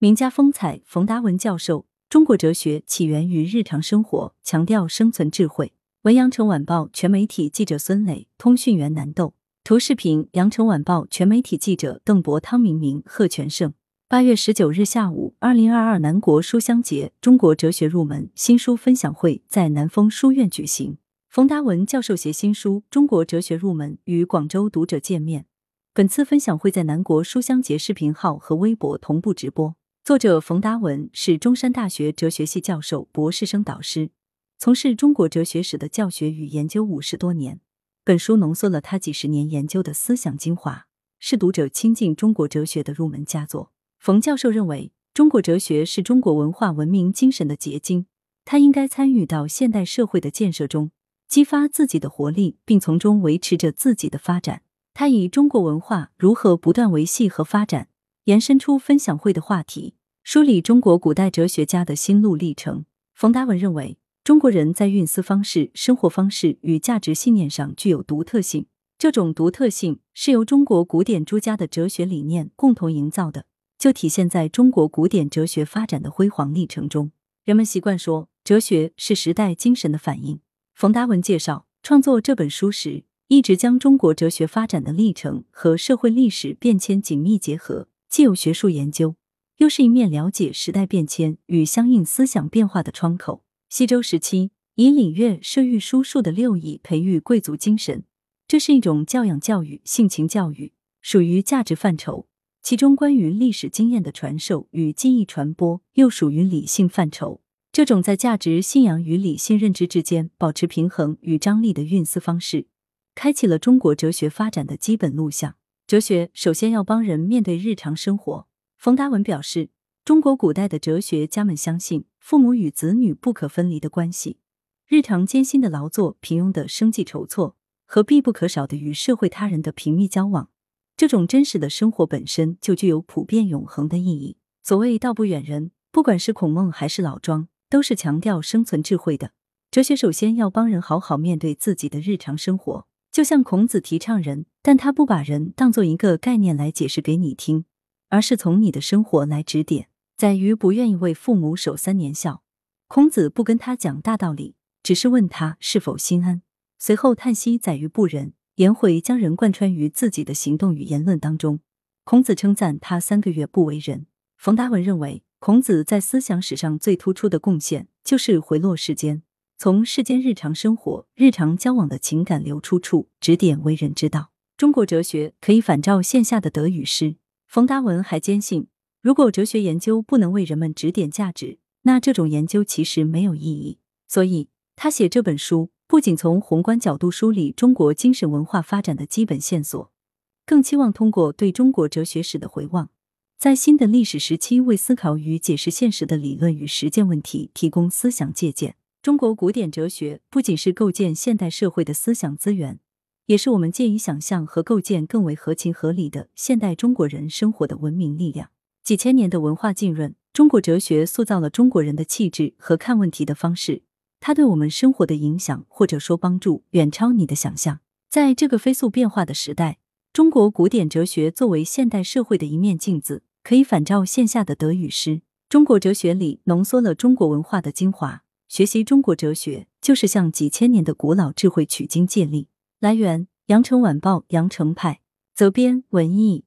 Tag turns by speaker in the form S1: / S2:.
S1: 名家风采，冯达文教授。中国哲学起源于日常生活，强调生存智慧。文阳城晚报全媒体记者孙磊，通讯员南豆。图视频：羊城晚报全媒体记者邓博、汤明明、贺全胜。八月十九日下午，二零二二南国书香节中国哲学入门新书分享会在南丰书院举行。冯达文教授携新书《中国哲学入门》与广州读者见面。本次分享会在南国书香节视频号和微博同步直播。作者冯达文是中山大学哲学系教授、博士生导师，从事中国哲学史的教学与研究五十多年。本书浓缩了他几十年研究的思想精华，是读者亲近中国哲学的入门佳作。冯教授认为，中国哲学是中国文化文明精神的结晶，它应该参与到现代社会的建设中，激发自己的活力，并从中维持着自己的发展。他以中国文化如何不断维系和发展，延伸出分享会的话题。梳理中国古代哲学家的心路历程。冯达文认为，中国人在运思方式、生活方式与价值信念上具有独特性。这种独特性是由中国古典诸家的哲学理念共同营造的，就体现在中国古典哲学发展的辉煌历程中。人们习惯说，哲学是时代精神的反应。冯达文介绍，创作这本书时，一直将中国哲学发展的历程和社会历史变迁紧密结合，既有学术研究。又是一面了解时代变迁与相应思想变化的窗口。西周时期，以礼乐射御书数的六艺培育贵族精神，这是一种教养教育、性情教育，属于价值范畴。其中关于历史经验的传授与记忆传播，又属于理性范畴。这种在价值信仰与理性认知之间保持平衡与张力的运思方式，开启了中国哲学发展的基本路向。哲学首先要帮人面对日常生活。冯达文表示，中国古代的哲学家们相信父母与子女不可分离的关系，日常艰辛的劳作、平庸的生计筹措和必不可少的与社会他人的频密交往，这种真实的生活本身就具有普遍永恒的意义。所谓道不远人，不管是孔孟还是老庄，都是强调生存智慧的。哲学首先要帮人好好面对自己的日常生活，就像孔子提倡人，但他不把人当做一个概念来解释给你听。而是从你的生活来指点，宰于不愿意为父母守三年孝。孔子不跟他讲大道理，只是问他是否心安。随后叹息宰于不仁，颜回将人贯穿于自己的行动与言论当中。孔子称赞他三个月不为人。冯达文认为，孔子在思想史上最突出的贡献就是回落世间，从世间日常生活、日常交往的情感流出处，指点为人之道。中国哲学可以反照线下的德与失。冯达文还坚信，如果哲学研究不能为人们指点价值，那这种研究其实没有意义。所以，他写这本书不仅从宏观角度梳理中国精神文化发展的基本线索，更期望通过对中国哲学史的回望，在新的历史时期为思考与解释现实的理论与实践问题提供思想借鉴。中国古典哲学不仅是构建现代社会的思想资源。也是我们借以想象和构建更为合情合理的现代中国人生活的文明力量。几千年的文化浸润，中国哲学塑造了中国人的气质和看问题的方式。它对我们生活的影响，或者说帮助，远超你的想象。在这个飞速变化的时代，中国古典哲学作为现代社会的一面镜子，可以反照线下的得与失。中国哲学里浓缩了中国文化的精华。学习中国哲学，就是向几千年的古老智慧取经借力。来源：羊城晚报羊城派，责编：文艺。